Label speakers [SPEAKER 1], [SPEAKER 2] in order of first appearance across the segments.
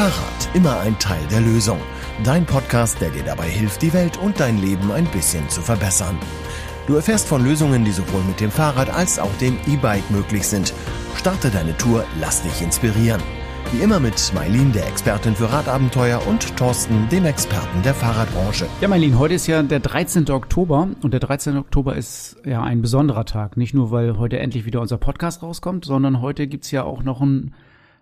[SPEAKER 1] Fahrrad, immer ein Teil der Lösung. Dein Podcast, der dir dabei hilft, die Welt und dein Leben ein bisschen zu verbessern. Du erfährst von Lösungen, die sowohl mit dem Fahrrad als auch dem E-Bike möglich sind. Starte deine Tour, lass dich inspirieren. Wie immer mit Mailin, der Expertin für Radabenteuer, und Thorsten, dem Experten der Fahrradbranche.
[SPEAKER 2] Ja, Mailin, heute ist ja der 13. Oktober und der 13. Oktober ist ja ein besonderer Tag. Nicht nur, weil heute endlich wieder unser Podcast rauskommt, sondern heute gibt's ja auch noch ein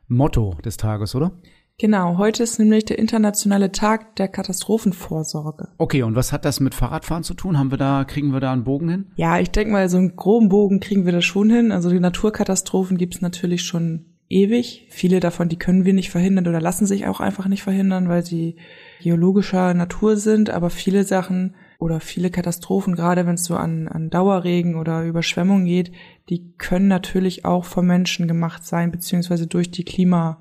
[SPEAKER 2] Motto des Tages, oder?
[SPEAKER 3] Genau, heute ist nämlich der internationale Tag der Katastrophenvorsorge.
[SPEAKER 2] Okay, und was hat das mit Fahrradfahren zu tun? Haben wir da, kriegen wir da einen Bogen hin?
[SPEAKER 3] Ja, ich denke mal, so einen groben Bogen kriegen wir da schon hin. Also die Naturkatastrophen gibt's natürlich schon ewig. Viele davon, die können wir nicht verhindern oder lassen sich auch einfach nicht verhindern, weil sie geologischer Natur sind. Aber viele Sachen oder viele Katastrophen, gerade wenn es so an, an Dauerregen oder Überschwemmungen geht, die können natürlich auch vom Menschen gemacht sein, beziehungsweise durch die Klima,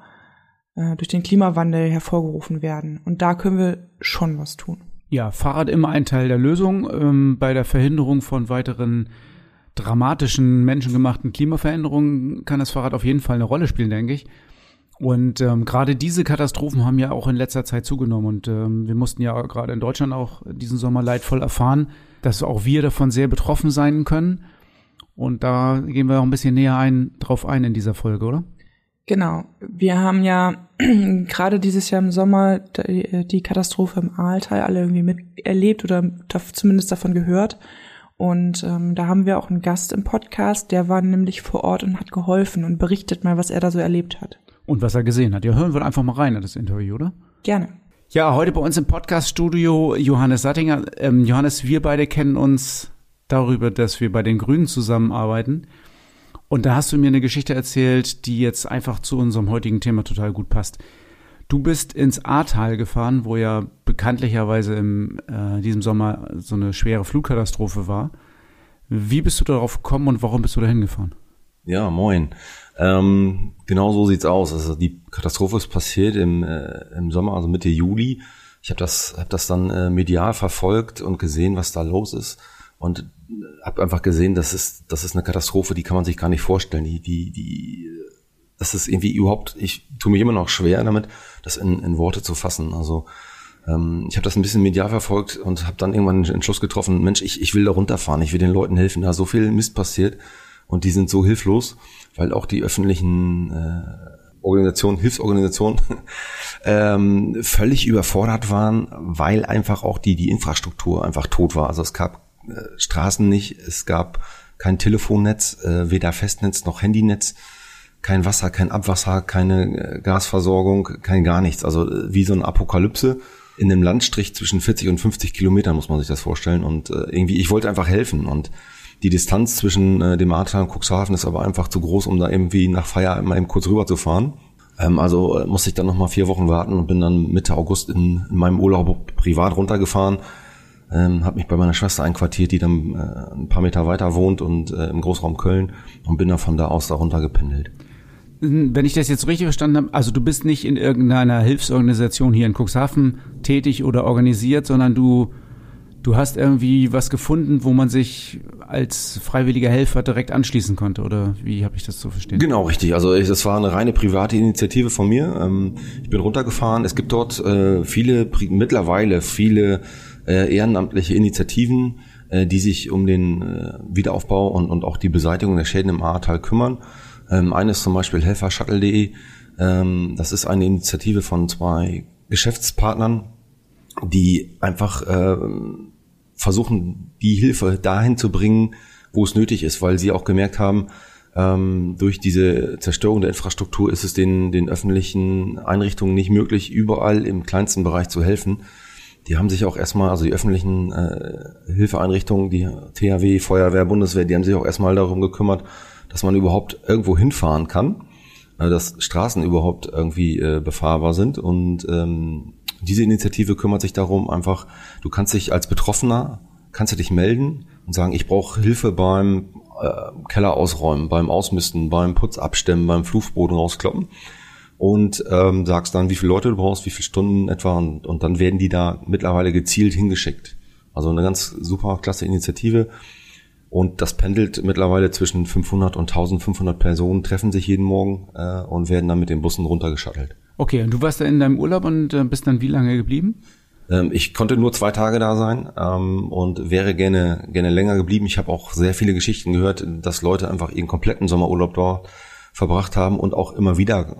[SPEAKER 3] äh, durch den Klimawandel hervorgerufen werden. Und da können wir schon was tun.
[SPEAKER 2] Ja, Fahrrad immer ein Teil der Lösung ähm, bei der Verhinderung von weiteren dramatischen menschengemachten Klimaveränderungen kann das Fahrrad auf jeden Fall eine Rolle spielen, denke ich. Und ähm, gerade diese Katastrophen haben ja auch in letzter Zeit zugenommen. Und ähm, wir mussten ja gerade in Deutschland auch diesen Sommer leidvoll erfahren, dass auch wir davon sehr betroffen sein können. Und da gehen wir auch ein bisschen näher ein, drauf ein in dieser Folge, oder?
[SPEAKER 3] Genau. Wir haben ja gerade dieses Jahr im Sommer die, die Katastrophe im Aaltal alle irgendwie miterlebt oder zumindest davon gehört. Und ähm, da haben wir auch einen Gast im Podcast, der war nämlich vor Ort und hat geholfen und berichtet mal, was er da so erlebt hat.
[SPEAKER 2] Und was er gesehen hat. Ja, hören wir einfach mal rein in das Interview, oder?
[SPEAKER 3] Gerne.
[SPEAKER 2] Ja, heute bei uns im Podcast-Studio Johannes Sattinger. Ähm, Johannes, wir beide kennen uns darüber, dass wir bei den Grünen zusammenarbeiten. Und da hast du mir eine Geschichte erzählt, die jetzt einfach zu unserem heutigen Thema total gut passt. Du bist ins Ahrtal gefahren, wo ja bekanntlicherweise im äh, diesem Sommer so eine schwere Flugkatastrophe war. Wie bist du darauf gekommen und warum bist du da hingefahren?
[SPEAKER 4] Ja, moin. Ähm, genau so sieht's aus. Also die Katastrophe ist passiert im, äh, im Sommer, also Mitte Juli. Ich habe das, hab das dann äh, medial verfolgt und gesehen, was da los ist. Und habe einfach gesehen, das ist, das ist eine Katastrophe, die kann man sich gar nicht vorstellen. Die, die, die das ist irgendwie überhaupt, ich tue mich immer noch schwer damit, das in, in Worte zu fassen. Also ähm, ich habe das ein bisschen medial verfolgt und habe dann irgendwann einen Entschluss getroffen, Mensch, ich, ich will da runterfahren, ich will den Leuten helfen, da so viel Mist passiert und die sind so hilflos, weil auch die öffentlichen äh, Organisationen, Hilfsorganisationen ähm, völlig überfordert waren, weil einfach auch die, die Infrastruktur einfach tot war. Also es gab Straßen nicht, es gab kein Telefonnetz, äh, weder Festnetz noch Handynetz kein Wasser, kein Abwasser, keine äh, Gasversorgung, kein gar nichts. Also äh, wie so eine Apokalypse in einem Landstrich zwischen 40 und 50 Kilometern muss man sich das vorstellen. Und äh, irgendwie, ich wollte einfach helfen. Und die Distanz zwischen äh, dem Ahrtal und Cuxhaven ist aber einfach zu groß, um da irgendwie nach Feier mal eben kurz rüber zu fahren. Ähm, also äh, musste ich dann nochmal vier Wochen warten und bin dann Mitte August in meinem Urlaub privat runtergefahren. Ähm, habe mich bei meiner Schwester einquartiert, die dann äh, ein paar Meter weiter wohnt und äh, im Großraum Köln und bin dann von da aus da runtergependelt.
[SPEAKER 2] Wenn ich das jetzt richtig verstanden habe, also du bist nicht in irgendeiner Hilfsorganisation hier in Cuxhaven tätig oder organisiert, sondern du, du hast irgendwie was gefunden, wo man sich als freiwilliger Helfer direkt anschließen konnte, oder wie habe ich das zu verstehen?
[SPEAKER 4] Genau, richtig. Also ich, das war eine reine private Initiative von mir. Ähm, ich bin runtergefahren. Es gibt dort äh, viele, mittlerweile viele äh, ehrenamtliche Initiativen, äh, die sich um den Wiederaufbau und, und auch die Beseitigung der Schäden im Ahrtal kümmern. Ähm, eine zum Beispiel helfershuttle.de. Ähm, das ist eine Initiative von zwei Geschäftspartnern, die einfach äh, versuchen, die Hilfe dahin zu bringen, wo es nötig ist, weil sie auch gemerkt haben, ähm, durch diese Zerstörung der Infrastruktur ist es den, den öffentlichen Einrichtungen nicht möglich, überall im kleinsten Bereich zu helfen. Die haben sich auch erstmal, also die öffentlichen äh, Hilfeeinrichtungen, die THW, Feuerwehr, Bundeswehr, die haben sich auch erstmal darum gekümmert, dass man überhaupt irgendwo hinfahren kann, äh, dass Straßen überhaupt irgendwie äh, befahrbar sind. Und ähm, diese Initiative kümmert sich darum, einfach, du kannst dich als Betroffener, kannst du dich melden und sagen, ich brauche Hilfe beim äh, Keller ausräumen, beim Ausmisten, beim Putz abstemmen, beim Fluchboden rauskloppen und ähm, sagst dann, wie viele Leute du brauchst, wie viele Stunden etwa und, und dann werden die da mittlerweile gezielt hingeschickt. Also eine ganz super klasse Initiative. Und das pendelt mittlerweile zwischen 500 und 1500 Personen, treffen sich jeden Morgen äh, und werden dann mit den Bussen runtergeschattelt.
[SPEAKER 2] Okay, und du warst da in deinem Urlaub und äh, bist dann wie lange geblieben?
[SPEAKER 4] Ähm, ich konnte nur zwei Tage da sein ähm, und wäre gerne gerne länger geblieben. Ich habe auch sehr viele Geschichten gehört, dass Leute einfach ihren kompletten Sommerurlaub dort verbracht haben und auch immer wieder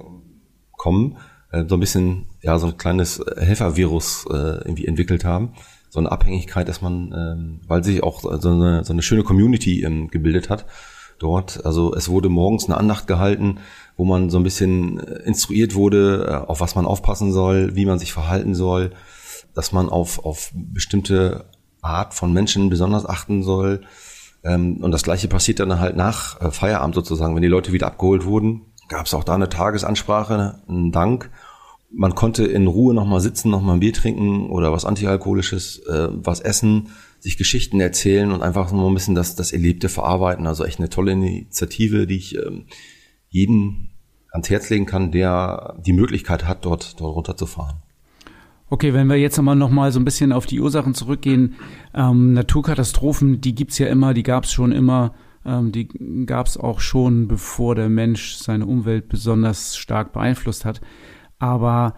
[SPEAKER 4] kommen. Äh, so ein bisschen, ja, so ein kleines Helfervirus äh, irgendwie entwickelt haben. So eine Abhängigkeit, dass man, ähm, weil sich auch so eine, so eine schöne Community ähm, gebildet hat dort. Also es wurde morgens eine Andacht gehalten, wo man so ein bisschen äh, instruiert wurde, äh, auf was man aufpassen soll, wie man sich verhalten soll, dass man auf, auf bestimmte Art von Menschen besonders achten soll. Ähm, und das gleiche passiert dann halt nach äh, Feierabend sozusagen, wenn die Leute wieder abgeholt wurden, gab es auch da eine Tagesansprache, einen Dank. Man konnte in Ruhe nochmal sitzen, nochmal ein Bier trinken oder was Antialkoholisches, äh, was essen, sich Geschichten erzählen und einfach so ein bisschen das, das Erlebte verarbeiten. Also echt eine tolle Initiative, die ich ähm, jeden ans Herz legen kann, der die Möglichkeit hat, dort, dort runterzufahren.
[SPEAKER 2] Okay, wenn wir jetzt aber noch mal so ein bisschen auf die Ursachen zurückgehen, ähm, Naturkatastrophen, die gibt's ja immer, die gab's schon immer, ähm, die gab's auch schon, bevor der Mensch seine Umwelt besonders stark beeinflusst hat. Aber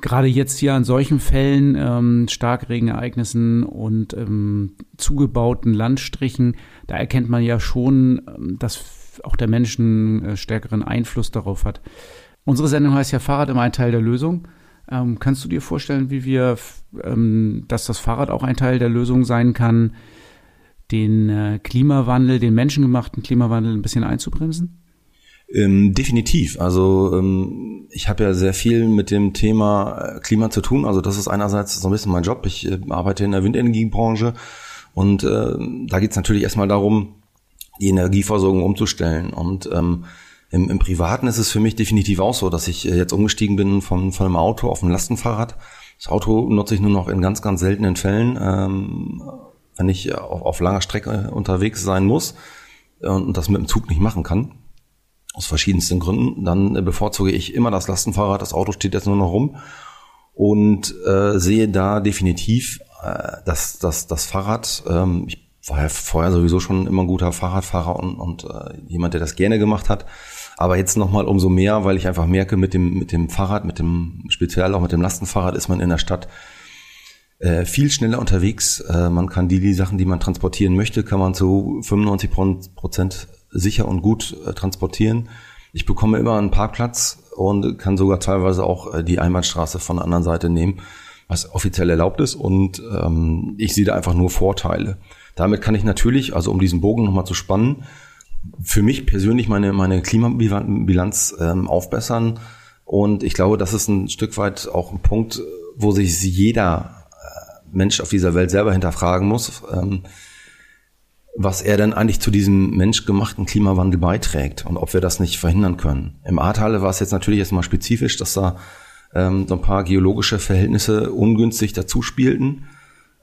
[SPEAKER 2] gerade jetzt hier an solchen Fällen, ähm, Starkregenereignissen und ähm, zugebauten Landstrichen, da erkennt man ja schon, ähm, dass auch der Mensch einen äh, stärkeren Einfluss darauf hat. Unsere Sendung heißt ja Fahrrad immer ein Teil der Lösung. Ähm, kannst du dir vorstellen, wie wir, ähm, dass das Fahrrad auch ein Teil der Lösung sein kann, den äh, Klimawandel, den menschengemachten Klimawandel ein bisschen einzubremsen?
[SPEAKER 4] Ähm, definitiv. Also ähm, ich habe ja sehr viel mit dem Thema äh, Klima zu tun. Also das ist einerseits so ein bisschen mein Job. Ich äh, arbeite in der Windenergiebranche und äh, da geht es natürlich erstmal darum, die Energieversorgung umzustellen. Und ähm, im, Im Privaten ist es für mich definitiv auch so, dass ich äh, jetzt umgestiegen bin von, von einem Auto auf ein Lastenfahrrad. Das Auto nutze ich nur noch in ganz, ganz seltenen Fällen, ähm, wenn ich auf, auf langer Strecke unterwegs sein muss und das mit dem Zug nicht machen kann aus verschiedensten Gründen, dann äh, bevorzuge ich immer das Lastenfahrrad. Das Auto steht jetzt nur noch rum und äh, sehe da definitiv, äh, dass, dass das Fahrrad, ähm, ich war ja vorher sowieso schon immer ein guter Fahrradfahrer und, und äh, jemand, der das gerne gemacht hat, aber jetzt nochmal umso mehr, weil ich einfach merke, mit dem, mit dem Fahrrad, mit dem, speziell auch mit dem Lastenfahrrad ist man in der Stadt äh, viel schneller unterwegs. Äh, man kann die, die Sachen, die man transportieren möchte, kann man zu 95 Prozent sicher und gut äh, transportieren. Ich bekomme immer einen Parkplatz und kann sogar teilweise auch äh, die Einbahnstraße von der anderen Seite nehmen, was offiziell erlaubt ist. Und ähm, ich sehe da einfach nur Vorteile. Damit kann ich natürlich, also um diesen Bogen nochmal zu spannen, für mich persönlich meine, meine Klimabilanz ähm, aufbessern. Und ich glaube, das ist ein Stück weit auch ein Punkt, wo sich jeder Mensch auf dieser Welt selber hinterfragen muss. Ähm, was er denn eigentlich zu diesem menschgemachten Klimawandel beiträgt und ob wir das nicht verhindern können. Im Ahrtal war es jetzt natürlich erstmal spezifisch, dass da ähm, so ein paar geologische Verhältnisse ungünstig dazu spielten.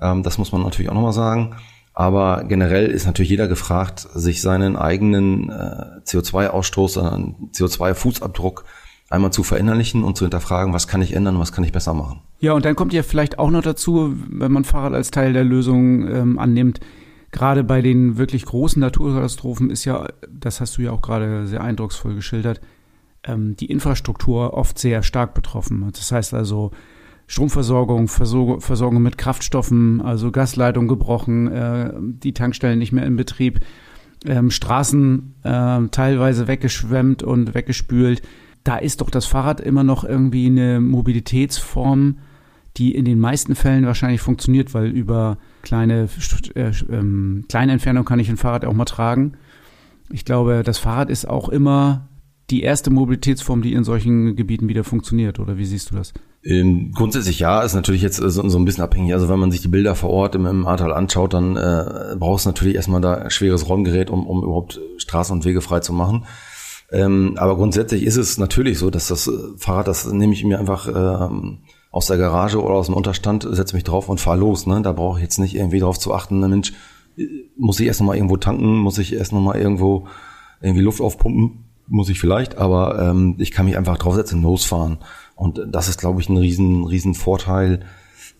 [SPEAKER 4] Ähm, das muss man natürlich auch nochmal sagen. Aber generell ist natürlich jeder gefragt, sich seinen eigenen äh, CO2-Ausstoß, seinen CO2-Fußabdruck einmal zu verinnerlichen und zu hinterfragen, was kann ich ändern, was kann ich besser machen.
[SPEAKER 2] Ja, und dann kommt ja vielleicht auch noch dazu, wenn man Fahrrad als Teil der Lösung ähm, annimmt, gerade bei den wirklich großen Naturkatastrophen ist ja, das hast du ja auch gerade sehr eindrucksvoll geschildert, ähm, die Infrastruktur oft sehr stark betroffen. Das heißt also Stromversorgung, Versorgung, Versorgung mit Kraftstoffen, also Gasleitung gebrochen, äh, die Tankstellen nicht mehr in Betrieb, ähm, Straßen äh, teilweise weggeschwemmt und weggespült. Da ist doch das Fahrrad immer noch irgendwie eine Mobilitätsform, die in den meisten Fällen wahrscheinlich funktioniert, weil über kleine, äh, ähm, kleine Entfernung kann ich ein Fahrrad auch mal tragen. Ich glaube, das Fahrrad ist auch immer die erste Mobilitätsform, die in solchen Gebieten wieder funktioniert. Oder wie siehst du das?
[SPEAKER 4] Ähm, grundsätzlich ja, ist natürlich jetzt so, so, ein bisschen abhängig. Also wenn man sich die Bilder vor Ort im, im Ahrtal anschaut, dann äh, brauchst du natürlich erstmal da schweres Rollgerät, um, um überhaupt Straßen und Wege frei zu machen. Ähm, aber grundsätzlich ist es natürlich so, dass das Fahrrad, das nehme ich mir einfach ähm, aus der Garage oder aus dem Unterstand, setze mich drauf und fahre los. Ne? Da brauche ich jetzt nicht irgendwie drauf zu achten, ne, Mensch, muss ich erst nochmal irgendwo tanken, muss ich erst nochmal irgendwo irgendwie Luft aufpumpen, muss ich vielleicht, aber ähm, ich kann mich einfach draufsetzen und losfahren. Und das ist, glaube ich, ein riesen, riesen Vorteil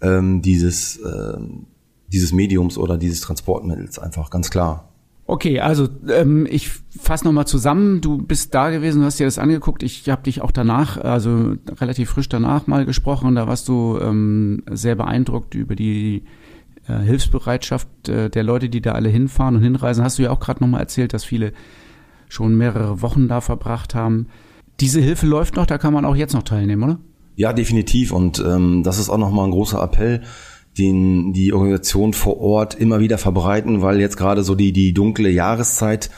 [SPEAKER 4] ähm, dieses, ähm, dieses Mediums oder dieses Transportmittels, einfach ganz klar.
[SPEAKER 2] Okay, also ähm, ich fasse nochmal zusammen. Du bist da gewesen, du hast dir das angeguckt. Ich habe dich auch danach, also relativ frisch danach mal gesprochen. Da warst du ähm, sehr beeindruckt über die äh, Hilfsbereitschaft äh, der Leute, die da alle hinfahren und hinreisen. Hast du ja auch gerade nochmal erzählt, dass viele schon mehrere Wochen da verbracht haben. Diese Hilfe läuft noch, da kann man auch jetzt noch teilnehmen, oder?
[SPEAKER 4] Ja, definitiv. Und ähm, das ist auch nochmal ein großer Appell den die Organisation vor Ort immer wieder verbreiten, weil jetzt gerade so die, die dunkle Jahreszeit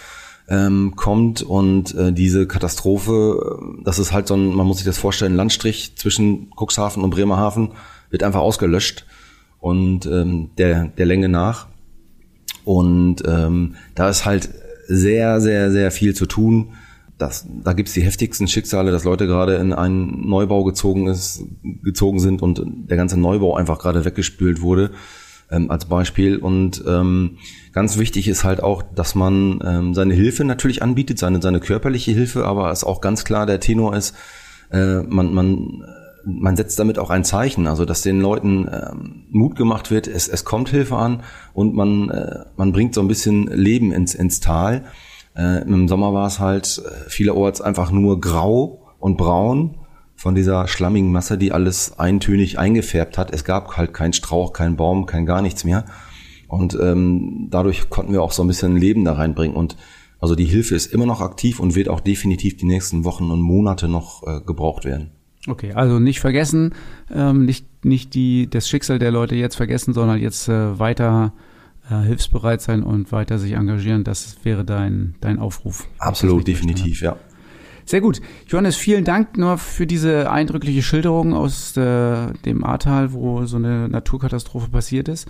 [SPEAKER 4] ähm, kommt und äh, diese Katastrophe, äh, das ist halt so ein, man muss sich das vorstellen, Landstrich zwischen Cuxhaven und Bremerhaven wird einfach ausgelöscht und ähm, der, der Länge nach. Und ähm, da ist halt sehr, sehr, sehr viel zu tun das, da gibt's die heftigsten Schicksale, dass Leute gerade in einen Neubau gezogen ist, gezogen sind und der ganze Neubau einfach gerade weggespült wurde, ähm, als Beispiel. Und ähm, ganz wichtig ist halt auch, dass man ähm, seine Hilfe natürlich anbietet, seine, seine körperliche Hilfe, aber es auch ganz klar der Tenor ist, äh, man, man, man setzt damit auch ein Zeichen, also dass den Leuten ähm, Mut gemacht wird, es, es kommt Hilfe an und man, äh, man bringt so ein bisschen Leben ins, ins Tal. Äh, Im Sommer war es halt äh, vielerorts einfach nur grau und braun von dieser schlammigen Masse, die alles eintönig eingefärbt hat. Es gab halt keinen Strauch, keinen Baum, kein gar nichts mehr. Und ähm, dadurch konnten wir auch so ein bisschen Leben da reinbringen. Und also die Hilfe ist immer noch aktiv und wird auch definitiv die nächsten Wochen und Monate noch äh, gebraucht werden.
[SPEAKER 2] Okay, also nicht vergessen, ähm, nicht, nicht die, das Schicksal der Leute jetzt vergessen, sondern jetzt äh, weiter hilfsbereit sein und weiter sich engagieren. Das wäre dein, dein Aufruf.
[SPEAKER 4] Absolut, definitiv, ja.
[SPEAKER 2] Sehr gut. Johannes, vielen Dank nur für diese eindrückliche Schilderung aus äh, dem Ahrtal, wo so eine Naturkatastrophe passiert ist.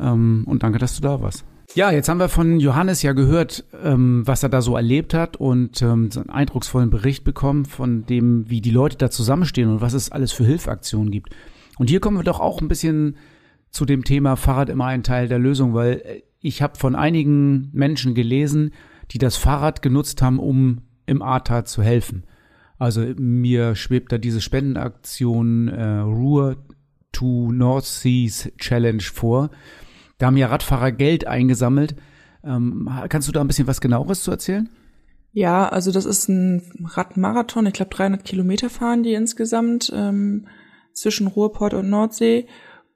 [SPEAKER 2] Ähm, und danke, dass du da warst. Ja, jetzt haben wir von Johannes ja gehört, ähm, was er da so erlebt hat und ähm, so einen eindrucksvollen Bericht bekommen von dem, wie die Leute da zusammenstehen und was es alles für Hilfaktionen gibt. Und hier kommen wir doch auch ein bisschen zu dem Thema Fahrrad immer ein Teil der Lösung, weil äh, ich habe von einigen Menschen gelesen, die das Fahrrad genutzt haben, um im Ahrtal zu helfen. Also mir schwebt da diese Spendenaktion äh, Ruhr to North Seas Challenge vor. Da haben ja Radfahrer Geld eingesammelt. Ähm, kannst du da ein bisschen was genaueres zu erzählen?
[SPEAKER 3] Ja, also das ist ein Radmarathon. Ich glaube 300 Kilometer fahren die insgesamt ähm, zwischen Ruhrport und Nordsee.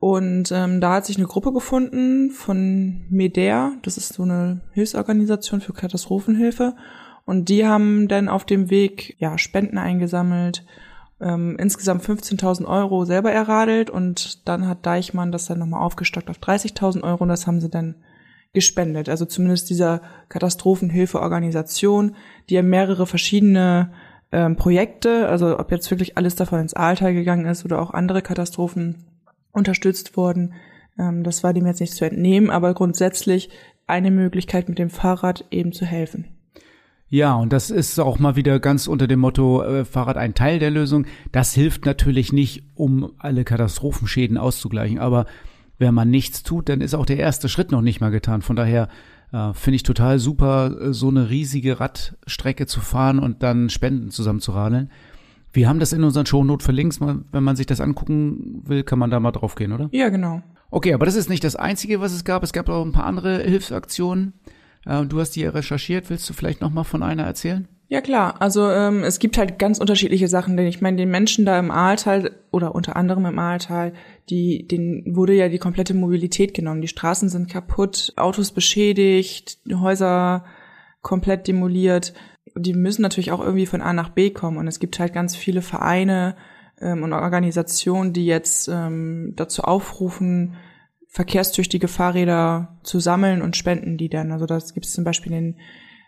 [SPEAKER 3] Und ähm, da hat sich eine Gruppe gefunden von MEDER, das ist so eine Hilfsorganisation für Katastrophenhilfe. Und die haben dann auf dem Weg ja Spenden eingesammelt, ähm, insgesamt 15.000 Euro selber erradelt und dann hat Deichmann das dann nochmal aufgestockt auf 30.000 Euro und das haben sie dann gespendet. Also zumindest dieser Katastrophenhilfeorganisation, die ja mehrere verschiedene ähm, Projekte, also ob jetzt wirklich alles davon ins Aaltal gegangen ist oder auch andere Katastrophen unterstützt worden. Ähm, das war dem jetzt nicht zu entnehmen, aber grundsätzlich eine Möglichkeit mit dem Fahrrad eben zu helfen.
[SPEAKER 2] Ja, und das ist auch mal wieder ganz unter dem Motto äh, Fahrrad ein Teil der Lösung. Das hilft natürlich nicht, um alle Katastrophenschäden auszugleichen, aber wenn man nichts tut, dann ist auch der erste Schritt noch nicht mal getan. Von daher äh, finde ich total super, äh, so eine riesige Radstrecke zu fahren und dann Spenden zusammenzuradeln. Wir haben das in unseren Shownote verlinkt. Wenn man sich das angucken will, kann man da mal drauf gehen, oder?
[SPEAKER 3] Ja, genau.
[SPEAKER 2] Okay, aber das ist nicht das Einzige, was es gab. Es gab auch ein paar andere Hilfsaktionen. Äh, du hast die ja recherchiert. Willst du vielleicht noch mal von einer erzählen?
[SPEAKER 3] Ja klar, also ähm, es gibt halt ganz unterschiedliche Sachen, denn ich meine, den Menschen da im Aaltal oder unter anderem im Aaltal, die, denen wurde ja die komplette Mobilität genommen. Die Straßen sind kaputt, Autos beschädigt, Häuser komplett demoliert die müssen natürlich auch irgendwie von A nach B kommen. Und es gibt halt ganz viele Vereine ähm, und Organisationen, die jetzt ähm, dazu aufrufen, verkehrstüchtige Fahrräder zu sammeln und spenden die dann. Also das gibt es zum Beispiel den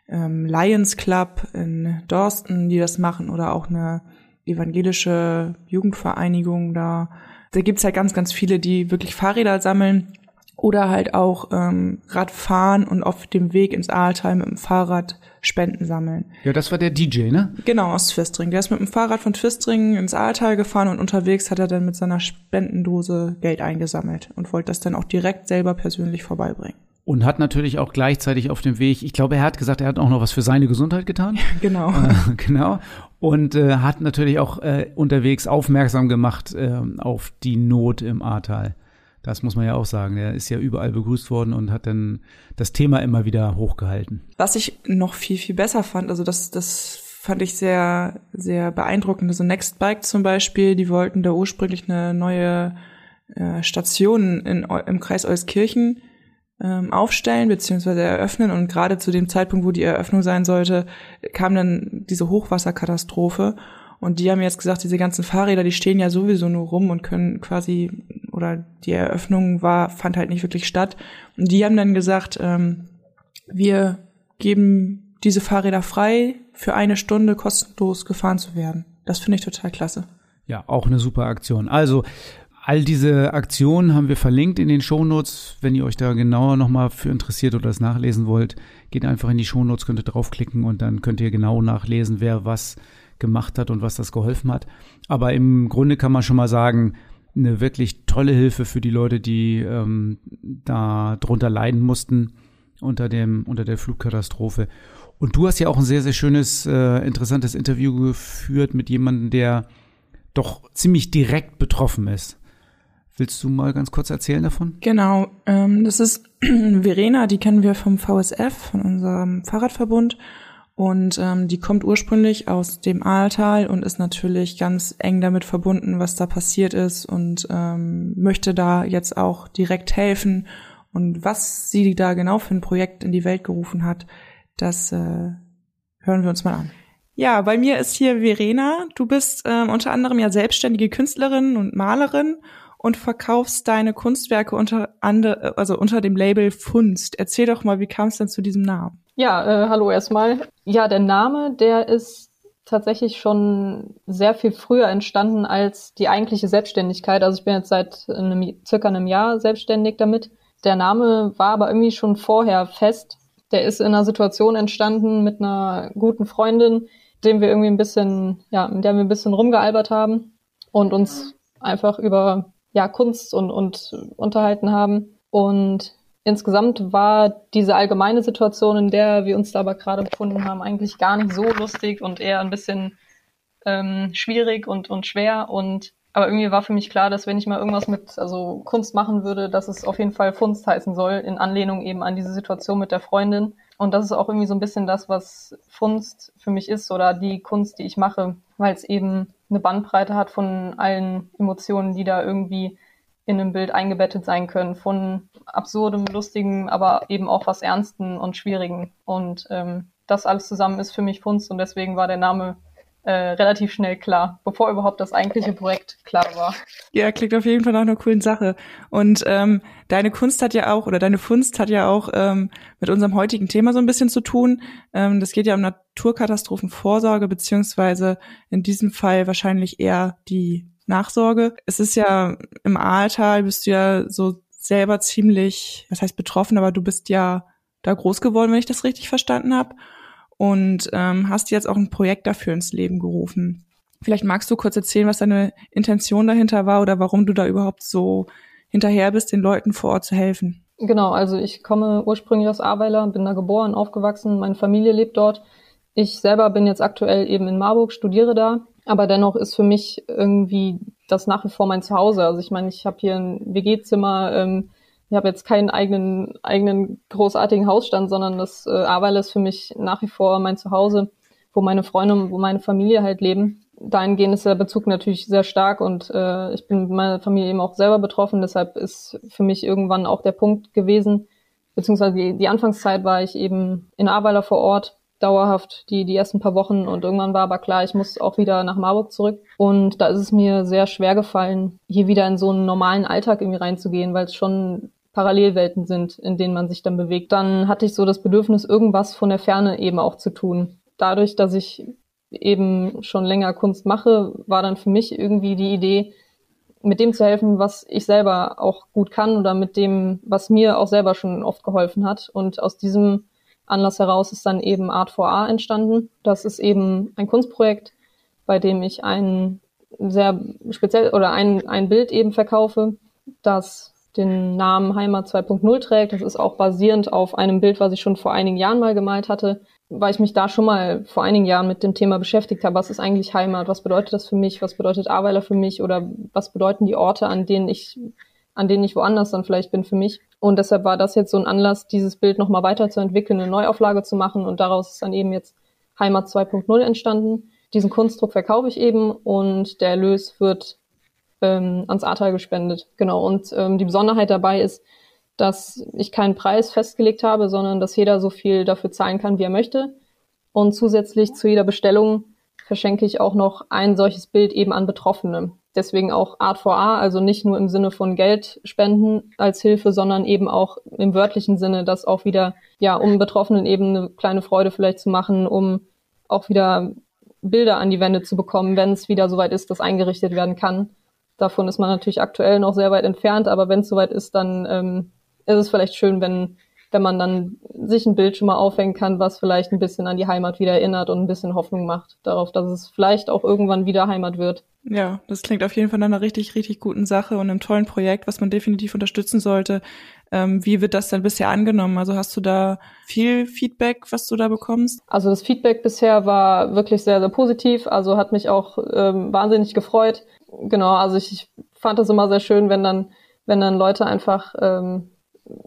[SPEAKER 3] ähm, Lions Club in Dorsten, die das machen, oder auch eine evangelische Jugendvereinigung da. Da gibt's halt ganz, ganz viele, die wirklich Fahrräder sammeln oder halt auch ähm, Radfahren und auf dem Weg ins Aaltal mit dem Fahrrad Spenden sammeln.
[SPEAKER 2] Ja, das war der DJ, ne?
[SPEAKER 3] Genau, aus Twistring. Der ist mit dem Fahrrad von Twistring ins Aaltal gefahren und unterwegs hat er dann mit seiner Spendendose Geld eingesammelt und wollte das dann auch direkt selber persönlich vorbeibringen.
[SPEAKER 2] Und hat natürlich auch gleichzeitig auf dem Weg, ich glaube, er hat gesagt, er hat auch noch was für seine Gesundheit getan.
[SPEAKER 3] genau.
[SPEAKER 2] Äh, genau. Und äh, hat natürlich auch äh, unterwegs aufmerksam gemacht äh, auf die Not im Ahrtal. Das muss man ja auch sagen. Der ist ja überall begrüßt worden und hat dann das Thema immer wieder hochgehalten.
[SPEAKER 3] Was ich noch viel, viel besser fand, also das, das fand ich sehr, sehr beeindruckend. Also Nextbike zum Beispiel, die wollten da ursprünglich eine neue äh, Station in, im Kreis Euskirchen ähm, aufstellen beziehungsweise eröffnen und gerade zu dem Zeitpunkt, wo die Eröffnung sein sollte, kam dann diese Hochwasserkatastrophe und die haben jetzt gesagt, diese ganzen Fahrräder, die stehen ja sowieso nur rum und können quasi oder die Eröffnung war fand halt nicht wirklich statt und die haben dann gesagt, ähm, wir geben diese Fahrräder frei für eine Stunde kostenlos gefahren zu werden. Das finde ich total klasse.
[SPEAKER 2] Ja, auch eine super Aktion. Also All diese Aktionen haben wir verlinkt in den Shownotes. Wenn ihr euch da genauer nochmal für interessiert oder das nachlesen wollt, geht einfach in die Shownotes, könnt ihr draufklicken und dann könnt ihr genau nachlesen, wer was gemacht hat und was das geholfen hat. Aber im Grunde kann man schon mal sagen, eine wirklich tolle Hilfe für die Leute, die ähm, da drunter leiden mussten unter dem unter der Flugkatastrophe. Und du hast ja auch ein sehr sehr schönes äh, interessantes Interview geführt mit jemandem, der doch ziemlich direkt betroffen ist. Willst du mal ganz kurz erzählen davon?
[SPEAKER 3] Genau, ähm, das ist Verena, die kennen wir vom VSF, von unserem Fahrradverbund. Und ähm, die kommt ursprünglich aus dem Ahrtal und ist natürlich ganz eng damit verbunden, was da passiert ist und ähm, möchte da jetzt auch direkt helfen. Und was sie da genau für ein Projekt in die Welt gerufen hat, das äh, hören wir uns mal an. Ja, bei mir ist hier Verena. Du bist ähm, unter anderem ja selbstständige Künstlerin und Malerin und verkaufst deine Kunstwerke unter andere, also unter dem Label Funst. Erzähl doch mal, wie kam es denn zu diesem Namen?
[SPEAKER 5] Ja, äh, hallo erstmal. Ja, der Name, der ist tatsächlich schon sehr viel früher entstanden als die eigentliche Selbstständigkeit. Also ich bin jetzt seit einem, circa einem Jahr selbstständig damit. Der Name war aber irgendwie schon vorher fest. Der ist in einer Situation entstanden mit einer guten Freundin, dem wir irgendwie ein bisschen, ja, mit der wir ein bisschen rumgealbert haben und uns einfach über ja, Kunst und, und unterhalten haben. Und insgesamt war diese allgemeine Situation, in der wir uns da aber gerade befunden haben, eigentlich gar nicht so lustig und eher ein bisschen ähm, schwierig und, und schwer. Und aber irgendwie war für mich klar, dass wenn ich mal irgendwas mit also Kunst machen würde, dass es auf jeden Fall Funst heißen soll, in Anlehnung eben an diese Situation mit der Freundin. Und das ist auch irgendwie so ein bisschen das, was Funst für mich ist oder die Kunst, die ich mache, weil es eben eine Bandbreite hat von allen Emotionen, die da irgendwie in einem Bild eingebettet sein können, von absurdem, lustigem, aber eben auch was Ernsten und Schwierigen. Und ähm, das alles zusammen ist für mich Funst und deswegen war der Name äh, relativ schnell klar, bevor überhaupt das eigentliche Projekt klar war.
[SPEAKER 3] Ja, klingt auf jeden Fall nach einer coolen Sache. Und ähm, deine Kunst hat ja auch, oder deine Funst hat ja auch ähm, mit unserem heutigen Thema so ein bisschen zu tun. Ähm, das geht ja um Naturkatastrophenvorsorge, beziehungsweise in diesem Fall wahrscheinlich eher die Nachsorge. Es ist ja im Ahrtal bist du ja so selber ziemlich, was heißt betroffen, aber du bist ja da groß geworden, wenn ich das richtig verstanden habe und ähm, hast jetzt auch ein Projekt dafür ins Leben gerufen. Vielleicht magst du kurz erzählen, was deine Intention dahinter war oder warum du da überhaupt so hinterher bist, den Leuten vor Ort zu helfen.
[SPEAKER 5] Genau, also ich komme ursprünglich aus Ahrweiler, bin da geboren, aufgewachsen, meine Familie lebt dort. Ich selber bin jetzt aktuell eben in Marburg, studiere da, aber dennoch ist für mich irgendwie das nach wie vor mein Zuhause. Also ich meine, ich habe hier ein WG-Zimmer, ähm, ich habe jetzt keinen eigenen, eigenen großartigen Hausstand, sondern das äh, Ahrweiler ist für mich nach wie vor mein Zuhause, wo meine Freunde und wo meine Familie halt leben. Dahingehend ist der Bezug natürlich sehr stark und äh, ich bin mit meiner Familie eben auch selber betroffen. Deshalb ist für mich irgendwann auch der Punkt gewesen, beziehungsweise die, die Anfangszeit war ich eben in Ahrweiler vor Ort dauerhaft die, die ersten paar Wochen und irgendwann war aber klar, ich muss auch wieder nach Marburg zurück. Und da ist es mir sehr schwer gefallen, hier wieder in so einen normalen Alltag irgendwie reinzugehen, weil es schon Parallelwelten sind, in denen man sich dann bewegt. Dann hatte ich so das Bedürfnis, irgendwas von der Ferne eben auch zu tun. Dadurch, dass ich eben schon länger Kunst mache, war dann für mich irgendwie die Idee, mit dem zu helfen, was ich selber auch gut kann oder mit dem, was mir auch selber schon oft geholfen hat. Und aus diesem Anlass heraus ist dann eben Art 4A entstanden. Das ist eben ein Kunstprojekt, bei dem ich ein sehr speziell oder ein, ein Bild eben verkaufe, das den Namen Heimat 2.0 trägt. Das ist auch basierend auf einem Bild, was ich schon vor einigen Jahren mal gemalt hatte, weil ich mich da schon mal vor einigen Jahren mit dem Thema beschäftigt habe. Was ist eigentlich Heimat? Was bedeutet das für mich? Was bedeutet Aweiler für mich? Oder was bedeuten die Orte, an denen ich an denen ich woanders dann vielleicht bin für mich. Und deshalb war das jetzt so ein Anlass, dieses Bild nochmal weiterzuentwickeln, eine Neuauflage zu machen und daraus ist dann eben jetzt Heimat 2.0 entstanden. Diesen Kunstdruck verkaufe ich eben und der Erlös wird ähm, ans Ahrtal gespendet. Genau. Und ähm, die Besonderheit dabei ist, dass ich keinen Preis festgelegt habe, sondern dass jeder so viel dafür zahlen kann, wie er möchte. Und zusätzlich zu jeder Bestellung verschenke ich auch noch ein solches Bild eben an Betroffene. Deswegen auch Art for A, also nicht nur im Sinne von Geld spenden als Hilfe, sondern eben auch im wörtlichen Sinne, das auch wieder, ja, um Betroffenen eben eine kleine Freude vielleicht zu machen, um auch wieder Bilder an die Wände zu bekommen, wenn es wieder soweit ist, dass eingerichtet werden kann. Davon ist man natürlich aktuell noch sehr weit entfernt, aber wenn es soweit ist, dann ähm, ist es vielleicht schön, wenn, wenn man dann sich ein Bild schon mal aufhängen kann, was vielleicht ein bisschen an die Heimat wieder erinnert und ein bisschen Hoffnung macht darauf, dass es vielleicht auch irgendwann wieder Heimat wird.
[SPEAKER 3] Ja, das klingt auf jeden Fall nach einer richtig, richtig guten Sache und einem tollen Projekt, was man definitiv unterstützen sollte. Ähm, wie wird das denn bisher angenommen? Also hast du da viel Feedback, was du da bekommst?
[SPEAKER 5] Also das Feedback bisher war wirklich sehr, sehr positiv. Also hat mich auch ähm, wahnsinnig gefreut. Genau, also ich, ich fand das immer sehr schön, wenn dann, wenn dann Leute einfach ähm,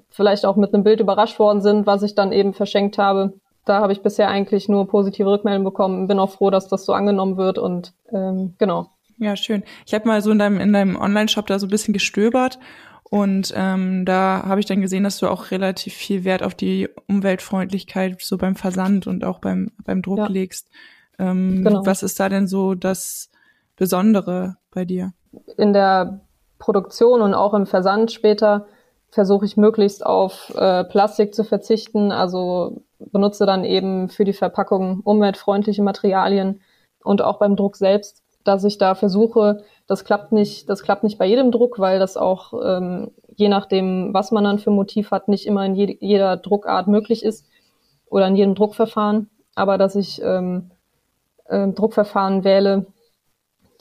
[SPEAKER 5] vielleicht auch mit einem Bild überrascht worden sind, was ich dann eben verschenkt habe. Da habe ich bisher eigentlich nur positive Rückmeldungen bekommen. Bin auch froh, dass das so angenommen wird und ähm, genau.
[SPEAKER 3] Ja, schön. Ich habe mal so in deinem, in deinem Online-Shop da so ein bisschen gestöbert und ähm, da habe ich dann gesehen, dass du auch relativ viel Wert auf die Umweltfreundlichkeit so beim Versand und auch beim, beim Druck ja. legst. Ähm, genau. Was ist da denn so das Besondere bei dir?
[SPEAKER 5] In der Produktion und auch im Versand später versuche ich möglichst auf äh, Plastik zu verzichten, also benutze dann eben für die Verpackung umweltfreundliche Materialien und auch beim Druck selbst, dass ich da versuche, das klappt nicht, das klappt nicht bei jedem Druck, weil das auch ähm, je nachdem, was man dann für Motiv hat, nicht immer in je jeder Druckart möglich ist oder in jedem Druckverfahren, aber dass ich ähm, äh, Druckverfahren wähle,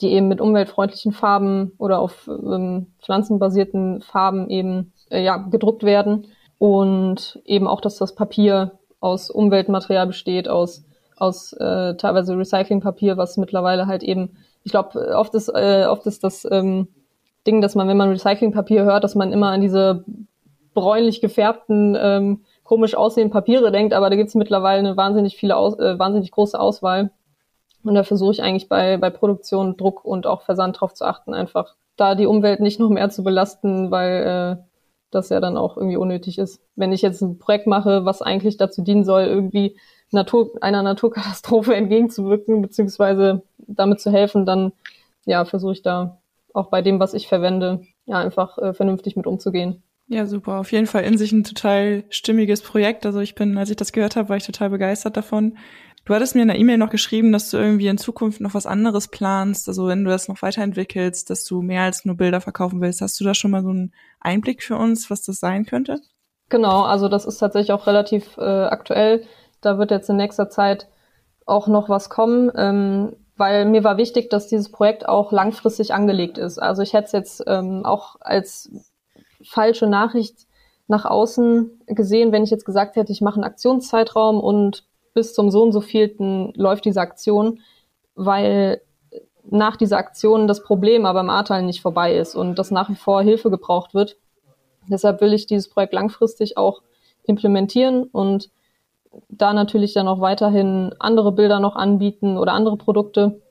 [SPEAKER 5] die eben mit umweltfreundlichen Farben oder auf ähm, pflanzenbasierten Farben eben äh, ja, gedruckt werden. Und eben auch, dass das Papier aus Umweltmaterial besteht, aus, aus äh, teilweise Recyclingpapier, was mittlerweile halt eben, ich glaube, oft ist, äh, oft ist das ähm, Ding, dass man, wenn man Recyclingpapier hört, dass man immer an diese bräunlich gefärbten, ähm, komisch aussehenden Papiere denkt, aber da gibt es mittlerweile eine wahnsinnig viele Aus, äh, wahnsinnig große Auswahl. Und da versuche ich eigentlich bei, bei Produktion, Druck und auch Versand drauf zu achten, einfach da die Umwelt nicht noch mehr zu belasten, weil äh, das ja dann auch irgendwie unnötig ist. Wenn ich jetzt ein Projekt mache, was eigentlich dazu dienen soll, irgendwie Natur, einer Naturkatastrophe entgegenzuwirken, beziehungsweise damit zu helfen, dann ja, versuche ich da auch bei dem, was ich verwende, ja, einfach äh, vernünftig mit umzugehen.
[SPEAKER 3] Ja, super. Auf jeden Fall in sich ein total stimmiges Projekt. Also ich bin, als ich das gehört habe, war ich total begeistert davon. Du hattest mir in der E-Mail noch geschrieben, dass du irgendwie in Zukunft noch was anderes planst, also wenn du das noch weiterentwickelst, dass du mehr als nur Bilder verkaufen willst. Hast du da schon mal so einen Einblick für uns, was das sein könnte?
[SPEAKER 5] Genau, also das ist tatsächlich auch relativ äh, aktuell. Da wird jetzt in nächster Zeit auch noch was kommen, ähm, weil mir war wichtig, dass dieses Projekt auch langfristig angelegt ist. Also ich hätte es jetzt ähm, auch als falsche Nachricht nach außen gesehen, wenn ich jetzt gesagt hätte, ich mache einen Aktionszeitraum und bis zum so und so vielten läuft diese Aktion, weil nach dieser Aktion das Problem aber im Ahrtal nicht vorbei ist und dass nach wie vor Hilfe gebraucht wird. Deshalb will ich dieses Projekt langfristig auch implementieren und da natürlich dann auch weiterhin andere Bilder noch anbieten oder andere Produkte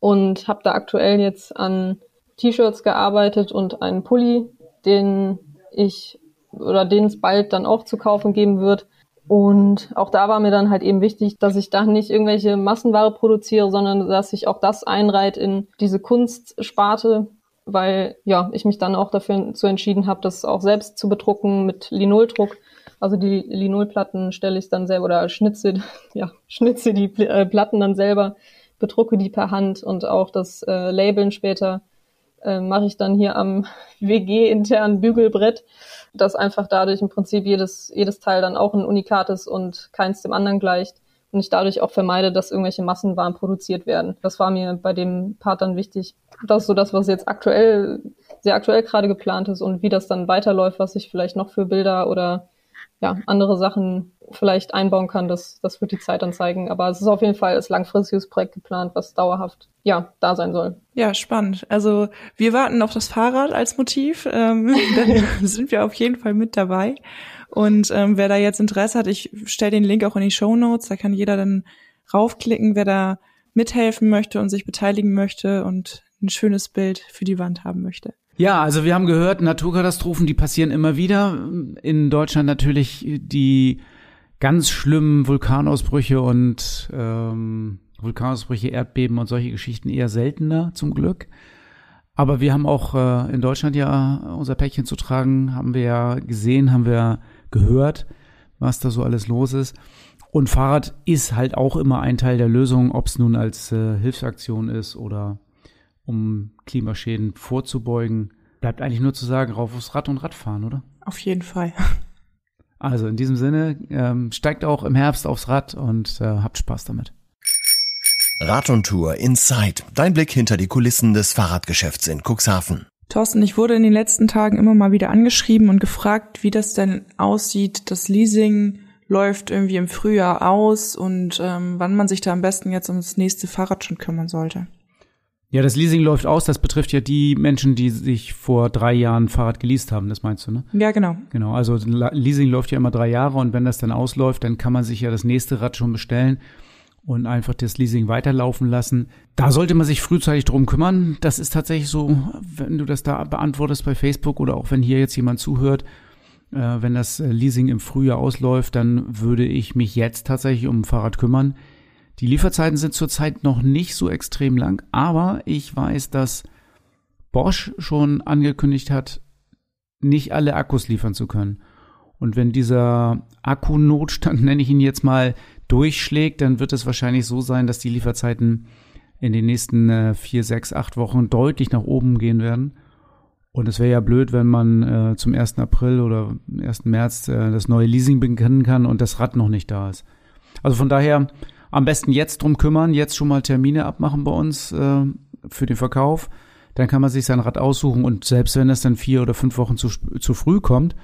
[SPEAKER 5] und habe da aktuell jetzt an T-Shirts gearbeitet und einen Pulli, den ich oder den es bald dann auch zu kaufen geben wird, und auch da war mir dann halt eben wichtig, dass ich da nicht irgendwelche Massenware produziere, sondern dass ich auch das einreiht in diese Kunstsparte, weil ja, ich mich dann auch dafür zu entschieden habe, das auch selbst zu bedrucken mit Linoldruck. Also die Linolplatten stelle ich dann selber oder schnitze, ja, schnitze die äh, Platten dann selber, bedrucke die per Hand und auch das äh, Labeln später äh, mache ich dann hier am WG-internen Bügelbrett dass einfach dadurch im Prinzip jedes, jedes Teil dann auch ein Unikat ist und keins dem anderen gleicht und ich dadurch auch vermeide, dass irgendwelche Massenwaren produziert werden. Das war mir bei dem Part dann wichtig. Das ist so das, was jetzt aktuell, sehr aktuell gerade geplant ist und wie das dann weiterläuft, was ich vielleicht noch für Bilder oder ja, andere Sachen vielleicht einbauen kann, das, das wird die Zeit dann zeigen. Aber es ist auf jeden Fall als langfristiges Projekt geplant, was dauerhaft ja da sein soll.
[SPEAKER 3] Ja, spannend. Also wir warten auf das Fahrrad als Motiv. Ähm, dann sind wir auf jeden Fall mit dabei. Und ähm, wer da jetzt Interesse hat, ich stelle den Link auch in die Show Notes. Da kann jeder dann raufklicken, wer da mithelfen möchte und sich beteiligen möchte und ein schönes Bild für die Wand haben möchte.
[SPEAKER 2] Ja, also wir haben gehört, Naturkatastrophen, die passieren immer wieder. In Deutschland natürlich die ganz schlimmen Vulkanausbrüche und ähm, Vulkanausbrüche, Erdbeben und solche Geschichten eher seltener zum Glück. Aber wir haben auch äh, in Deutschland ja unser Päckchen zu tragen, haben wir ja gesehen, haben wir gehört, was da so alles los ist. Und Fahrrad ist halt auch immer ein Teil der Lösung, ob es nun als äh, Hilfsaktion ist oder um Klimaschäden vorzubeugen. Bleibt eigentlich nur zu sagen, rauf aufs Rad und Radfahren, oder?
[SPEAKER 3] Auf jeden Fall.
[SPEAKER 2] Also in diesem Sinne, ähm, steigt auch im Herbst aufs Rad und äh, habt Spaß damit.
[SPEAKER 1] Rad und Tour Inside. Dein Blick hinter die Kulissen des Fahrradgeschäfts in Cuxhaven.
[SPEAKER 3] Thorsten, ich wurde in den letzten Tagen immer mal wieder angeschrieben und gefragt, wie das denn aussieht. Das Leasing läuft irgendwie im Frühjahr aus und ähm, wann man sich da am besten jetzt ums nächste Fahrrad schon kümmern sollte.
[SPEAKER 2] Ja, das Leasing läuft aus. Das betrifft ja die Menschen, die sich vor drei Jahren Fahrrad geleast haben. Das meinst du, ne?
[SPEAKER 3] Ja, genau.
[SPEAKER 2] Genau. Also Leasing läuft ja immer drei Jahre und wenn das dann ausläuft, dann kann man sich ja das nächste Rad schon bestellen und einfach das Leasing weiterlaufen lassen. Da sollte man sich frühzeitig drum kümmern. Das ist tatsächlich so, wenn du das da beantwortest bei Facebook oder auch wenn hier jetzt jemand zuhört, äh, wenn das Leasing im Frühjahr ausläuft, dann würde ich mich jetzt tatsächlich um ein Fahrrad kümmern. Die Lieferzeiten sind zurzeit noch nicht so extrem lang, aber ich weiß, dass Bosch schon angekündigt hat, nicht alle Akkus liefern zu können. Und wenn dieser Akkunotstand, nenne ich ihn jetzt mal, durchschlägt, dann wird es wahrscheinlich so sein, dass die Lieferzeiten in den nächsten äh, vier, sechs, acht Wochen deutlich nach oben gehen werden. Und es wäre ja blöd, wenn man äh, zum 1. April oder 1. März äh, das neue Leasing beginnen kann und das Rad noch nicht da ist. Also von daher am besten jetzt drum kümmern, jetzt schon mal Termine abmachen bei uns äh, für den Verkauf. Dann kann man sich sein Rad aussuchen und selbst wenn es dann vier oder fünf Wochen zu, zu früh kommt,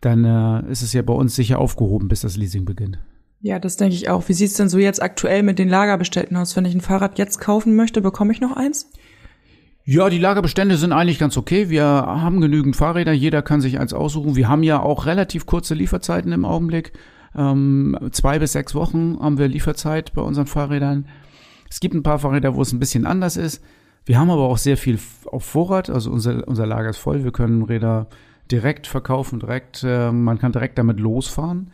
[SPEAKER 2] dann äh, ist es ja bei uns sicher aufgehoben, bis das Leasing beginnt.
[SPEAKER 3] Ja, das denke ich auch. Wie sieht's denn so jetzt aktuell mit den Lagerbestellten aus? Wenn ich ein Fahrrad jetzt kaufen möchte, bekomme ich noch eins?
[SPEAKER 2] Ja, die Lagerbestände sind eigentlich ganz okay. Wir haben genügend Fahrräder, jeder kann sich eins aussuchen. Wir haben ja auch relativ kurze Lieferzeiten im Augenblick. Ähm, zwei bis sechs Wochen haben wir Lieferzeit bei unseren Fahrrädern. Es gibt ein paar Fahrräder, wo es ein bisschen anders ist. Wir haben aber auch sehr viel auf Vorrat, also unser, unser Lager ist voll. Wir können Räder direkt verkaufen, direkt, äh, man kann direkt damit losfahren.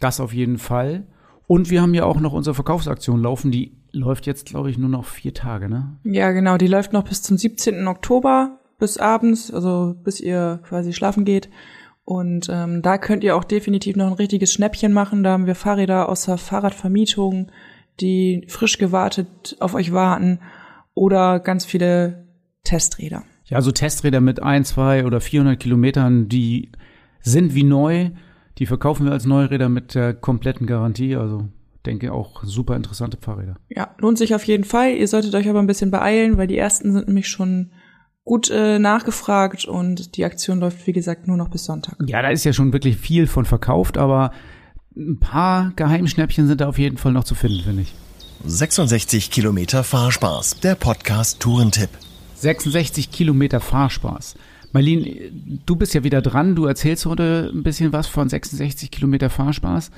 [SPEAKER 2] Das auf jeden Fall. Und wir haben ja auch noch unsere Verkaufsaktion laufen, die läuft jetzt, glaube ich, nur noch vier Tage, ne?
[SPEAKER 3] Ja, genau, die läuft noch bis zum 17. Oktober, bis abends, also bis ihr quasi schlafen geht. Und ähm, da könnt ihr auch definitiv noch ein richtiges Schnäppchen machen. Da haben wir Fahrräder aus der Fahrradvermietung, die frisch gewartet auf euch warten oder ganz viele Testräder.
[SPEAKER 2] Ja, also Testräder mit ein, zwei oder 400 Kilometern, die sind wie neu. Die verkaufen wir als Neuräder mit der kompletten Garantie. Also denke auch super interessante Fahrräder.
[SPEAKER 3] Ja, lohnt sich auf jeden Fall. Ihr solltet euch aber ein bisschen beeilen, weil die ersten sind nämlich schon gut äh, nachgefragt und die Aktion läuft, wie gesagt, nur noch bis Sonntag.
[SPEAKER 2] Ja, da ist ja schon wirklich viel von verkauft, aber ein paar Geheimschnäppchen sind da auf jeden Fall noch zu finden, finde ich.
[SPEAKER 1] 66 Kilometer Fahrspaß, der Podcast Tourentipp.
[SPEAKER 2] 66 Kilometer Fahrspaß. Marlene, du bist ja wieder dran. Du erzählst heute ein bisschen was von 66 Kilometer Fahrspaß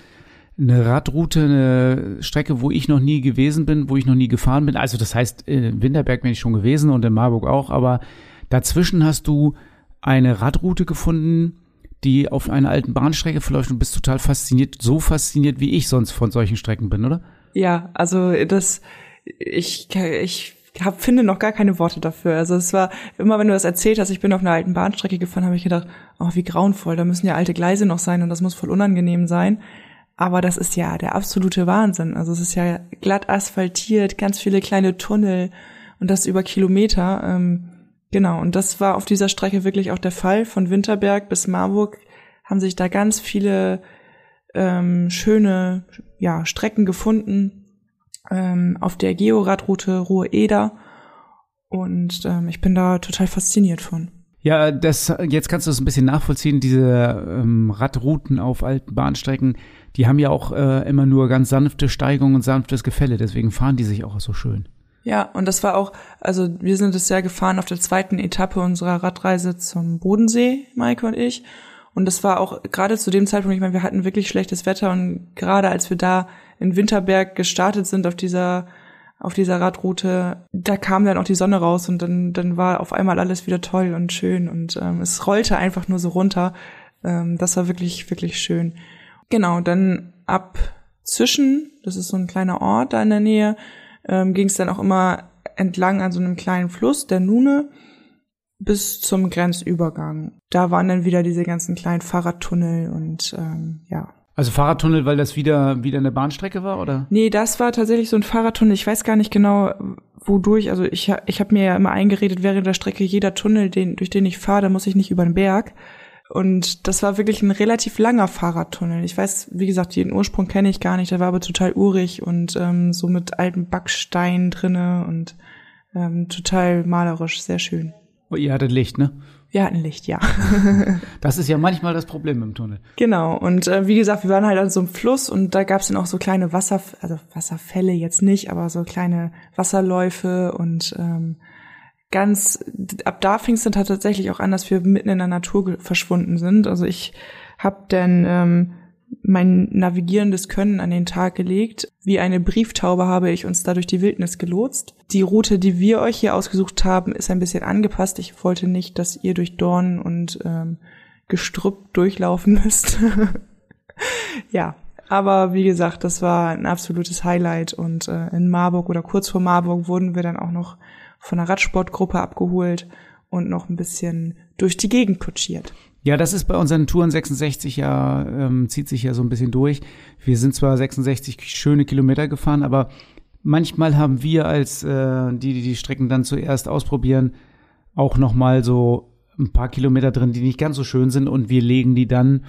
[SPEAKER 2] eine Radroute, eine Strecke, wo ich noch nie gewesen bin, wo ich noch nie gefahren bin. Also das heißt, in Winterberg bin ich schon gewesen und in Marburg auch, aber dazwischen hast du eine Radroute gefunden, die auf einer alten Bahnstrecke verläuft und bist total fasziniert, so fasziniert, wie ich sonst von solchen Strecken bin, oder?
[SPEAKER 3] Ja, also das, ich, ich hab, finde noch gar keine Worte dafür. Also es war immer, wenn du das erzählt hast, ich bin auf einer alten Bahnstrecke gefahren, habe ich gedacht, oh, wie grauenvoll, da müssen ja alte Gleise noch sein und das muss voll unangenehm sein. Aber das ist ja der absolute Wahnsinn. Also es ist ja glatt asphaltiert, ganz viele kleine Tunnel und das über Kilometer. Ähm, genau, und das war auf dieser Strecke wirklich auch der Fall. Von Winterberg bis Marburg haben sich da ganz viele ähm, schöne ja, Strecken gefunden ähm, auf der Georadroute Ruhr-Eder. Und ähm, ich bin da total fasziniert von.
[SPEAKER 2] Ja, das, jetzt kannst du es ein bisschen nachvollziehen, diese ähm, Radrouten auf alten Bahnstrecken, die haben ja auch äh, immer nur ganz sanfte Steigungen und sanftes Gefälle, deswegen fahren die sich auch so schön.
[SPEAKER 3] Ja, und das war auch, also wir sind es ja gefahren auf der zweiten Etappe unserer Radreise zum Bodensee, Maike und ich. Und das war auch gerade zu dem Zeitpunkt, ich meine, wir hatten wirklich schlechtes Wetter und gerade als wir da in Winterberg gestartet sind auf dieser auf dieser Radroute, da kam dann auch die Sonne raus und dann, dann war auf einmal alles wieder toll und schön und ähm, es rollte einfach nur so runter. Ähm, das war wirklich, wirklich schön. Genau, dann ab Zwischen, das ist so ein kleiner Ort da in der Nähe, ähm, ging es dann auch immer entlang an so einem kleinen Fluss, der Nune, bis zum Grenzübergang. Da waren dann wieder diese ganzen kleinen Fahrradtunnel und ähm, ja,
[SPEAKER 2] also Fahrradtunnel, weil das wieder, wieder eine Bahnstrecke war, oder?
[SPEAKER 3] Nee, das war tatsächlich so ein Fahrradtunnel. Ich weiß gar nicht genau, wodurch. Also ich, ich habe mir ja immer eingeredet, während der Strecke jeder Tunnel, den, durch den ich fahre, da muss ich nicht über den Berg. Und das war wirklich ein relativ langer Fahrradtunnel. Ich weiß, wie gesagt, den Ursprung kenne ich gar nicht. Der war aber total urig und ähm, so mit alten Backsteinen drinne und ähm, total malerisch, sehr schön.
[SPEAKER 2] Oh, ihr hattet Licht, ne?
[SPEAKER 3] Wir hatten Licht, ja.
[SPEAKER 2] das ist ja manchmal das Problem im Tunnel.
[SPEAKER 3] Genau. Und äh, wie gesagt, wir waren halt an so einem Fluss und da gab es dann auch so kleine Wasser, also Wasserfälle jetzt nicht, aber so kleine Wasserläufe und ähm, ganz ab da fing es dann tatsächlich auch an, dass wir mitten in der Natur verschwunden sind. Also ich habe dann ähm, mein navigierendes Können an den Tag gelegt. Wie eine Brieftaube habe ich uns da durch die Wildnis gelotst. Die Route, die wir euch hier ausgesucht haben, ist ein bisschen angepasst. Ich wollte nicht, dass ihr durch Dornen und ähm, Gestrüpp durchlaufen müsst. ja, aber wie gesagt, das war ein absolutes Highlight und äh, in Marburg oder kurz vor Marburg wurden wir dann auch noch von einer Radsportgruppe abgeholt und noch ein bisschen durch die Gegend kutschiert.
[SPEAKER 2] Ja, das ist bei unseren Touren 66 ja, ähm, zieht sich ja so ein bisschen durch. Wir sind zwar 66 schöne Kilometer gefahren, aber manchmal haben wir als äh, die, die die Strecken dann zuerst ausprobieren, auch nochmal so ein paar Kilometer drin, die nicht ganz so schön sind und wir legen die dann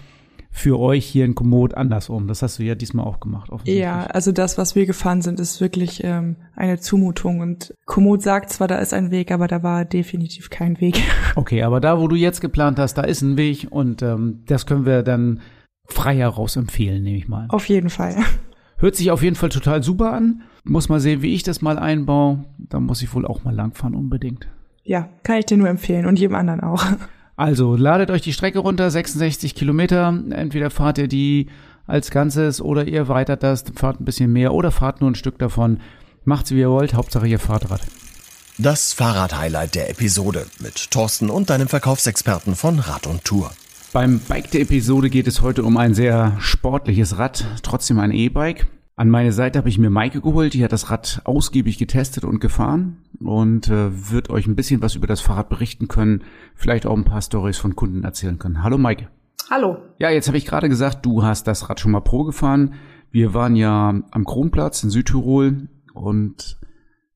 [SPEAKER 2] für euch hier in Komoot andersrum. Das hast du ja diesmal auch gemacht.
[SPEAKER 3] Ja, also das, was wir gefahren sind, ist wirklich ähm, eine Zumutung. Und Komoot sagt zwar, da ist ein Weg, aber da war definitiv kein Weg.
[SPEAKER 2] Okay, aber da, wo du jetzt geplant hast, da ist ein Weg und ähm, das können wir dann frei heraus empfehlen, nehme ich mal.
[SPEAKER 3] Auf jeden Fall.
[SPEAKER 2] Hört sich auf jeden Fall total super an. Muss mal sehen, wie ich das mal einbaue. Da muss ich wohl auch mal langfahren, unbedingt.
[SPEAKER 3] Ja, kann ich dir nur empfehlen und jedem anderen auch.
[SPEAKER 2] Also ladet euch die Strecke runter, 66 Kilometer. Entweder fahrt ihr die als Ganzes oder ihr weitert das, fahrt ein bisschen mehr oder fahrt nur ein Stück davon. Macht's wie ihr wollt, Hauptsache ihr fahrt Rad.
[SPEAKER 1] Das Fahrrad-Highlight der Episode mit Thorsten und deinem Verkaufsexperten von Rad und Tour.
[SPEAKER 2] Beim Bike der Episode geht es heute um ein sehr sportliches Rad, trotzdem ein E-Bike. An meine Seite habe ich mir Maike geholt, die hat das Rad ausgiebig getestet und gefahren und äh, wird euch ein bisschen was über das Fahrrad berichten können, vielleicht auch ein paar Stories von Kunden erzählen können. Hallo Maike.
[SPEAKER 6] Hallo.
[SPEAKER 2] Ja, jetzt habe ich gerade gesagt, du hast das Rad schon mal Pro gefahren. Wir waren ja am Kronplatz in Südtirol und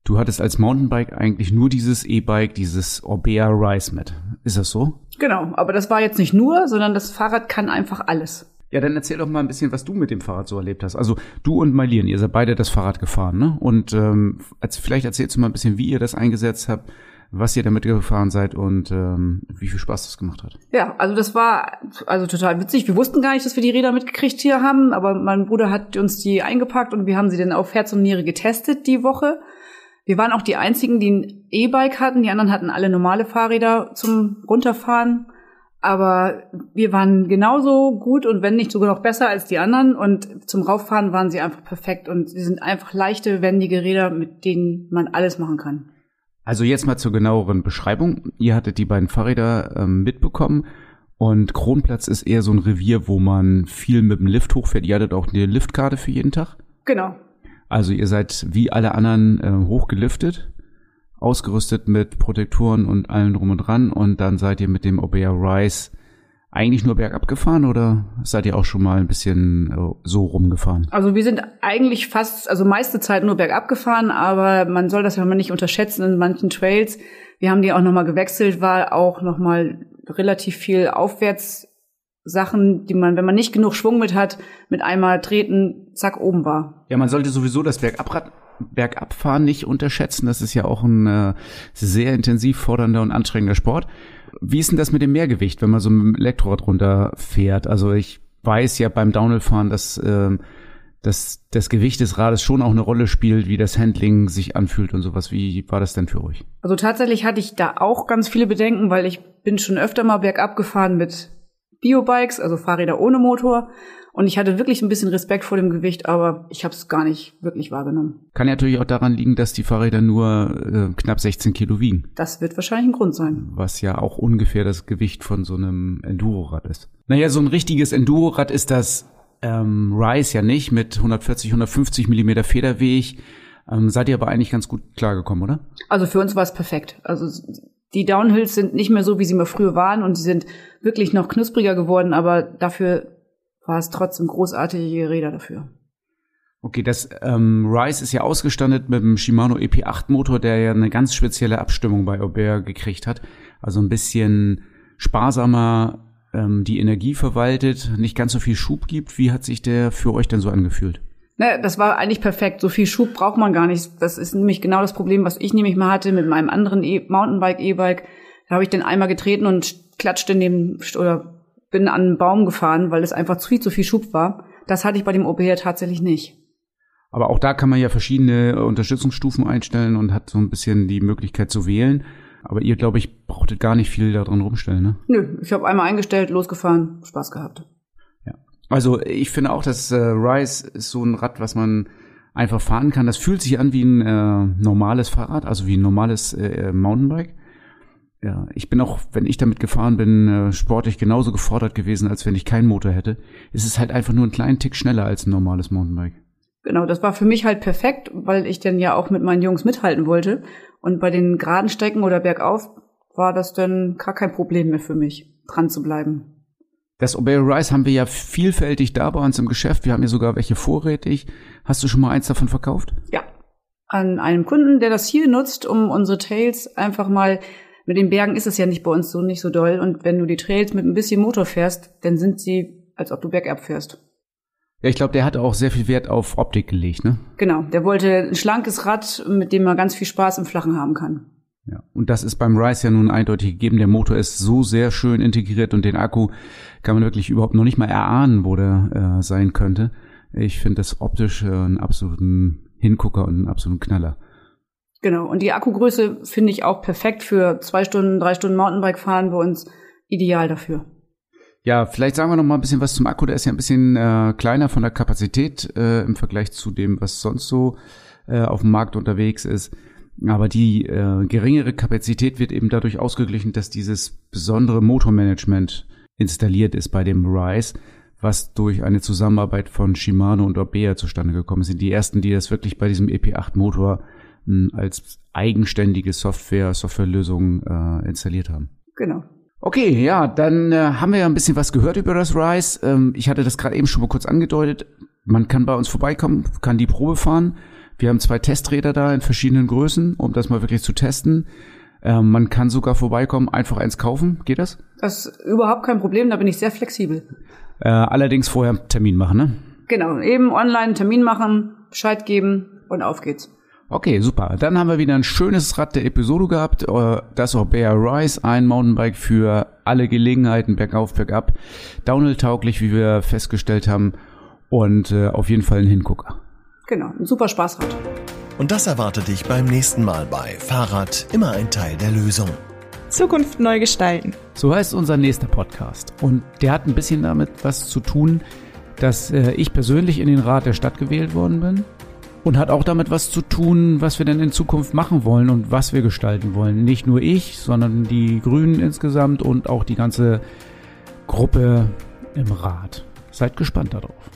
[SPEAKER 2] du hattest als Mountainbike eigentlich nur dieses E-Bike, dieses Orbea Rise mit. Ist das so?
[SPEAKER 6] Genau, aber das war jetzt nicht nur, sondern das Fahrrad kann einfach alles.
[SPEAKER 2] Ja, dann erzähl doch mal ein bisschen, was du mit dem Fahrrad so erlebt hast. Also du und Marlene, ihr seid beide das Fahrrad gefahren, ne? Und ähm, als, vielleicht erzählst du mal ein bisschen, wie ihr das eingesetzt habt, was ihr damit gefahren seid und ähm, wie viel Spaß das gemacht hat.
[SPEAKER 6] Ja, also das war also total witzig. Wir wussten gar nicht, dass wir die Räder mitgekriegt hier haben, aber mein Bruder hat uns die eingepackt und wir haben sie dann auf Herz und Niere getestet die Woche. Wir waren auch die einzigen, die ein E-Bike hatten. Die anderen hatten alle normale Fahrräder zum Runterfahren. Aber wir waren genauso gut und wenn nicht sogar noch besser als die anderen. Und zum Rauffahren waren sie einfach perfekt. Und sie sind einfach leichte, wendige Räder, mit denen man alles machen kann.
[SPEAKER 2] Also jetzt mal zur genaueren Beschreibung. Ihr hattet die beiden Fahrräder ähm, mitbekommen. Und Kronplatz ist eher so ein Revier, wo man viel mit dem Lift hochfährt. Ihr hattet auch eine Liftkarte für jeden Tag?
[SPEAKER 6] Genau.
[SPEAKER 2] Also ihr seid wie alle anderen äh, hochgeliftet ausgerüstet mit Protektoren und allem drum und dran und dann seid ihr mit dem Obeah Rise eigentlich nur bergab gefahren oder seid ihr auch schon mal ein bisschen äh, so rumgefahren?
[SPEAKER 6] Also wir sind eigentlich fast, also meiste Zeit nur bergab gefahren, aber man soll das ja mal nicht unterschätzen in manchen Trails. Wir haben die auch nochmal gewechselt, war auch nochmal relativ viel aufwärts Sachen, die man, wenn man nicht genug Schwung mit hat, mit einmal treten, zack, oben war.
[SPEAKER 2] Ja, man sollte sowieso das Bergabrad Bergabfahren nicht unterschätzen. Das ist ja auch ein äh, sehr intensiv fordernder und anstrengender Sport. Wie ist denn das mit dem Mehrgewicht, wenn man so mit dem Elektrorad runterfährt? Also ich weiß ja beim Downhillfahren, dass, äh, dass das Gewicht des Rades schon auch eine Rolle spielt, wie das Handling sich anfühlt und sowas. Wie war das denn für euch?
[SPEAKER 6] Also tatsächlich hatte ich da auch ganz viele Bedenken, weil ich bin schon öfter mal bergab gefahren mit Biobikes, also Fahrräder ohne Motor. Und ich hatte wirklich ein bisschen Respekt vor dem Gewicht, aber ich habe es gar nicht wirklich wahrgenommen.
[SPEAKER 2] Kann ja natürlich auch daran liegen, dass die Fahrräder nur äh, knapp 16 Kilo wiegen.
[SPEAKER 6] Das wird wahrscheinlich ein Grund sein.
[SPEAKER 2] Was ja auch ungefähr das Gewicht von so einem Endurorad ist. Naja, so ein richtiges Endurorad ist das ähm, Rise ja nicht mit 140, 150 Millimeter Federweg. Ähm, seid ihr aber eigentlich ganz gut klargekommen, oder?
[SPEAKER 6] Also für uns war es perfekt. Also die Downhills sind nicht mehr so, wie sie mal früher waren und sie sind wirklich noch knuspriger geworden, aber dafür war es trotzdem großartige Räder dafür.
[SPEAKER 2] Okay, das ähm, Rise ist ja ausgestattet mit dem Shimano EP8 Motor, der ja eine ganz spezielle Abstimmung bei Aubert gekriegt hat. Also ein bisschen sparsamer ähm, die Energie verwaltet, nicht ganz so viel Schub gibt. Wie hat sich der für euch denn so angefühlt?
[SPEAKER 6] Ne, das war eigentlich perfekt. So viel Schub braucht man gar nicht. Das ist nämlich genau das Problem, was ich nämlich mal hatte mit meinem anderen e Mountainbike, E-Bike. Da habe ich den einmal getreten und klatschte neben oder bin an einen Baum gefahren, weil es einfach zu viel zu viel Schub war. Das hatte ich bei dem OBR tatsächlich nicht.
[SPEAKER 2] Aber auch da kann man ja verschiedene Unterstützungsstufen einstellen und hat so ein bisschen die Möglichkeit zu wählen. Aber ihr, glaube ich, brauchtet gar nicht viel daran rumstellen, ne?
[SPEAKER 6] Nö, ich habe einmal eingestellt, losgefahren, Spaß gehabt.
[SPEAKER 2] Ja. Also ich finde auch, dass äh, Rise ist so ein Rad, was man einfach fahren kann. Das fühlt sich an wie ein äh, normales Fahrrad, also wie ein normales äh, Mountainbike. Ja, ich bin auch, wenn ich damit gefahren bin, äh, sportlich genauso gefordert gewesen, als wenn ich keinen Motor hätte. Es ist halt einfach nur einen kleinen Tick schneller als ein normales Mountainbike.
[SPEAKER 6] Genau, das war für mich halt perfekt, weil ich dann ja auch mit meinen Jungs mithalten wollte. Und bei den geraden Strecken oder bergauf war das dann gar kein Problem mehr für mich, dran zu bleiben.
[SPEAKER 2] Das Obey Rice haben wir ja vielfältig da bei uns im Geschäft. Wir haben ja sogar welche vorrätig. Hast du schon mal eins davon verkauft?
[SPEAKER 6] Ja. An einem Kunden, der das hier nutzt, um unsere Tails einfach mal mit den Bergen ist es ja nicht bei uns so nicht so doll. Und wenn du die Trails mit ein bisschen Motor fährst, dann sind sie, als ob du bergab fährst.
[SPEAKER 2] Ja, ich glaube, der hat auch sehr viel Wert auf Optik gelegt, ne?
[SPEAKER 6] Genau, der wollte ein schlankes Rad, mit dem man ganz viel Spaß im Flachen haben kann.
[SPEAKER 2] Ja, und das ist beim Rise ja nun eindeutig gegeben. Der Motor ist so sehr schön integriert und den Akku kann man wirklich überhaupt noch nicht mal erahnen, wo der äh, sein könnte. Ich finde das optisch äh, einen absoluten Hingucker und einen absoluten Knaller.
[SPEAKER 6] Genau. Und die Akkugröße finde ich auch perfekt für zwei Stunden, drei Stunden Mountainbike fahren bei uns ideal dafür.
[SPEAKER 2] Ja, vielleicht sagen wir noch mal ein bisschen was zum Akku. Der ist ja ein bisschen äh, kleiner von der Kapazität äh, im Vergleich zu dem, was sonst so äh, auf dem Markt unterwegs ist. Aber die äh, geringere Kapazität wird eben dadurch ausgeglichen, dass dieses besondere Motormanagement installiert ist bei dem Rise, was durch eine Zusammenarbeit von Shimano und Orbea zustande gekommen sind. Die ersten, die das wirklich bei diesem EP8 Motor als eigenständige Software, Softwarelösung äh, installiert haben.
[SPEAKER 6] Genau.
[SPEAKER 2] Okay, ja, dann äh, haben wir ja ein bisschen was gehört über das Rise. Ähm, ich hatte das gerade eben schon mal kurz angedeutet. Man kann bei uns vorbeikommen, kann die Probe fahren. Wir haben zwei Testräder da in verschiedenen Größen, um das mal wirklich zu testen. Ähm, man kann sogar vorbeikommen, einfach eins kaufen. Geht das?
[SPEAKER 6] Das ist überhaupt kein Problem, da bin ich sehr flexibel.
[SPEAKER 2] Äh, allerdings vorher Termin machen, ne?
[SPEAKER 6] Genau, eben online Termin machen, Bescheid geben und auf geht's.
[SPEAKER 2] Okay, super. Dann haben wir wieder ein schönes Rad der Episode gehabt. Äh, das Orbea Rise, ein Mountainbike für alle Gelegenheiten, bergauf, bergab. Downhill-tauglich, wie wir festgestellt haben. Und äh, auf jeden Fall ein Hingucker.
[SPEAKER 6] Genau, ein super Spaßrad.
[SPEAKER 1] Und das erwartet dich beim nächsten Mal bei Fahrrad immer ein Teil der Lösung.
[SPEAKER 3] Zukunft neu gestalten.
[SPEAKER 2] So heißt unser nächster Podcast. Und der hat ein bisschen damit was zu tun, dass äh, ich persönlich in den Rat der Stadt gewählt worden bin und hat auch damit was zu tun, was wir denn in Zukunft machen wollen und was wir gestalten wollen. Nicht nur ich, sondern die Grünen insgesamt und auch die ganze Gruppe im Rat. Seid gespannt darauf.